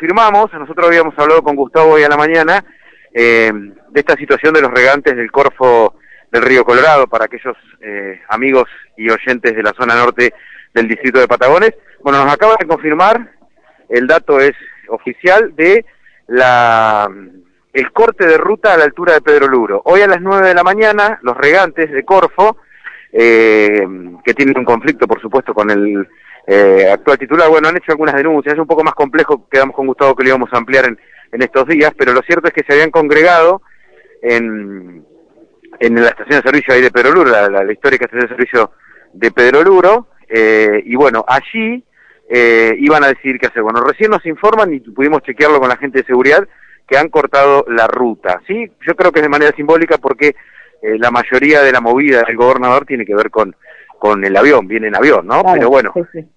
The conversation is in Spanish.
confirmamos, nosotros habíamos hablado con Gustavo hoy a la mañana eh, de esta situación de los regantes del Corfo del Río Colorado para aquellos eh, amigos y oyentes de la zona norte del distrito de Patagones. Bueno, nos acaba de confirmar, el dato es oficial, de la el corte de ruta a la altura de Pedro Luro. Hoy a las 9 de la mañana, los regantes de Corfo, eh, que tienen un conflicto, por supuesto, con el eh, actual titular, bueno, han hecho algunas denuncias, es un poco más complejo, quedamos con Gustavo que lo íbamos a ampliar en, en estos días, pero lo cierto es que se habían congregado en, en la estación de servicio ahí de Pedro Luro, la, la, histórica estación de servicio de Pedro Luro, eh, y bueno, allí eh, iban a decir qué hacer. Bueno, recién nos informan y pudimos chequearlo con la gente de seguridad que han cortado la ruta, ¿sí? Yo creo que es de manera simbólica porque eh, la mayoría de la movida del gobernador tiene que ver con, con el avión, viene en avión, ¿no? Claro, Pero bueno, sí, sí.